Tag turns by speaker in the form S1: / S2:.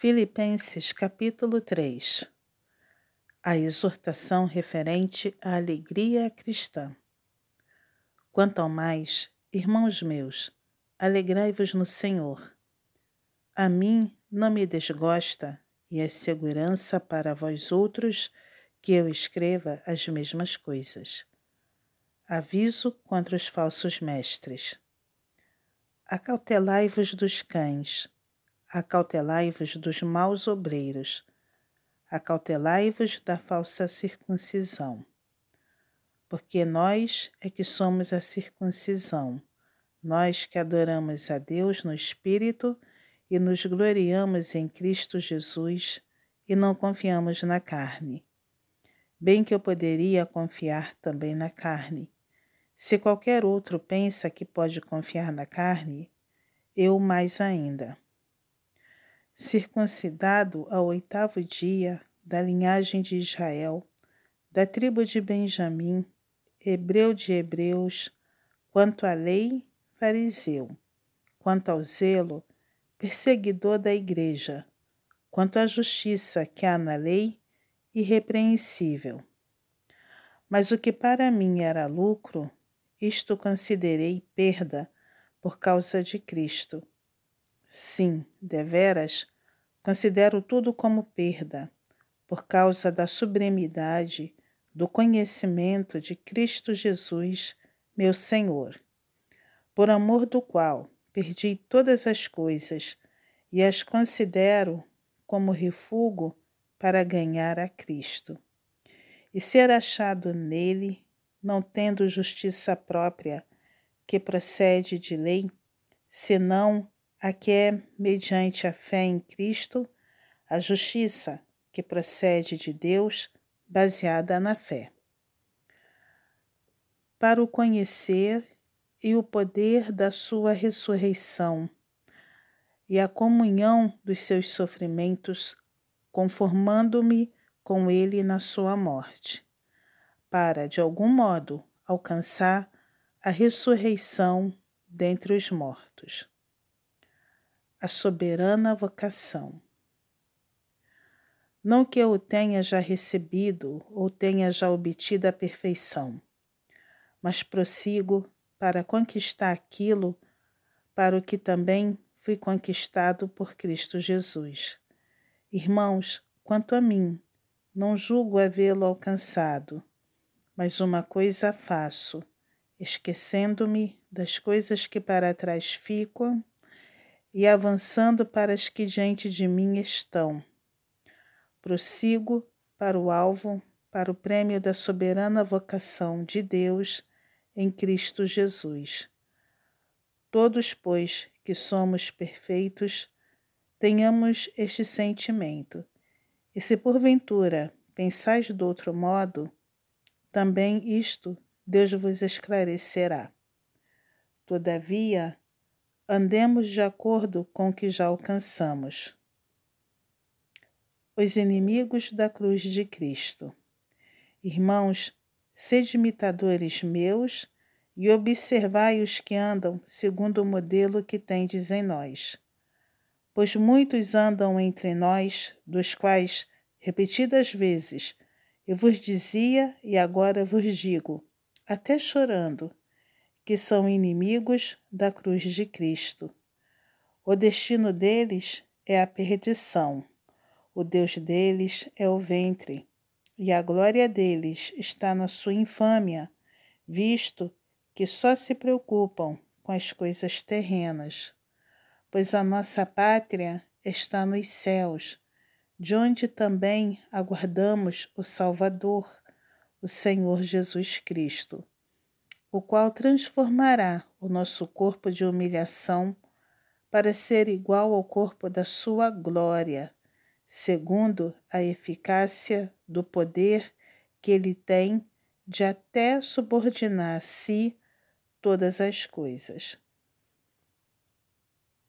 S1: Filipenses capítulo 3 A exortação referente à alegria cristã. Quanto ao mais, irmãos meus, alegrai-vos no Senhor. A mim não me desgosta e é segurança para vós outros que eu escreva as mesmas coisas. Aviso contra os falsos mestres. Acautelai-vos dos cães acautelai-vos dos maus obreiros, acautelai-vos da falsa circuncisão. Porque nós é que somos a circuncisão, nós que adoramos a Deus no Espírito e nos gloriamos em Cristo Jesus e não confiamos na carne. Bem que eu poderia confiar também na carne. Se qualquer outro pensa que pode confiar na carne, eu mais ainda circuncidado ao oitavo dia, da linhagem de Israel, da tribo de Benjamim, hebreu de hebreus, quanto à lei, fariseu, quanto ao zelo, perseguidor da igreja, quanto à justiça que há na lei, irrepreensível. Mas o que para mim era lucro, isto considerei perda por causa de Cristo. Sim, deveras, considero tudo como perda, por causa da sublimidade do conhecimento de Cristo Jesus, meu Senhor, por amor do qual perdi todas as coisas e as considero como refúgio para ganhar a Cristo. E ser achado nele, não tendo justiça própria que procede de lei, senão a que é, mediante a fé em Cristo, a justiça que procede de Deus, baseada na fé. Para o conhecer e o poder da sua ressurreição e a comunhão dos seus sofrimentos, conformando-me com ele na sua morte, para, de algum modo, alcançar a ressurreição dentre os mortos a soberana vocação. Não que eu o tenha já recebido ou tenha já obtido a perfeição, mas prossigo para conquistar aquilo para o que também fui conquistado por Cristo Jesus. Irmãos, quanto a mim, não julgo havê-lo alcançado, mas uma coisa faço, esquecendo-me das coisas que para trás ficam e avançando para as que diante de mim estão. Prossigo para o alvo, para o prêmio da soberana vocação de Deus em Cristo Jesus. Todos, pois, que somos perfeitos, tenhamos este sentimento. E se porventura pensais de outro modo, também isto Deus vos esclarecerá. Todavia, andemos de acordo com o que já alcançamos. Os inimigos da cruz de Cristo. Irmãos, sede imitadores meus e observai os que andam segundo o modelo que tendes em nós. Pois muitos andam entre nós, dos quais, repetidas vezes, eu vos dizia e agora vos digo, até chorando, que são inimigos da cruz de Cristo. O destino deles é a perdição, o Deus deles é o ventre, e a glória deles está na sua infâmia, visto que só se preocupam com as coisas terrenas. Pois a nossa pátria está nos céus, de onde também aguardamos o Salvador, o Senhor Jesus Cristo o qual transformará o nosso corpo de humilhação para ser igual ao corpo da sua glória, segundo a eficácia do poder que ele tem de até subordinar a si todas as coisas.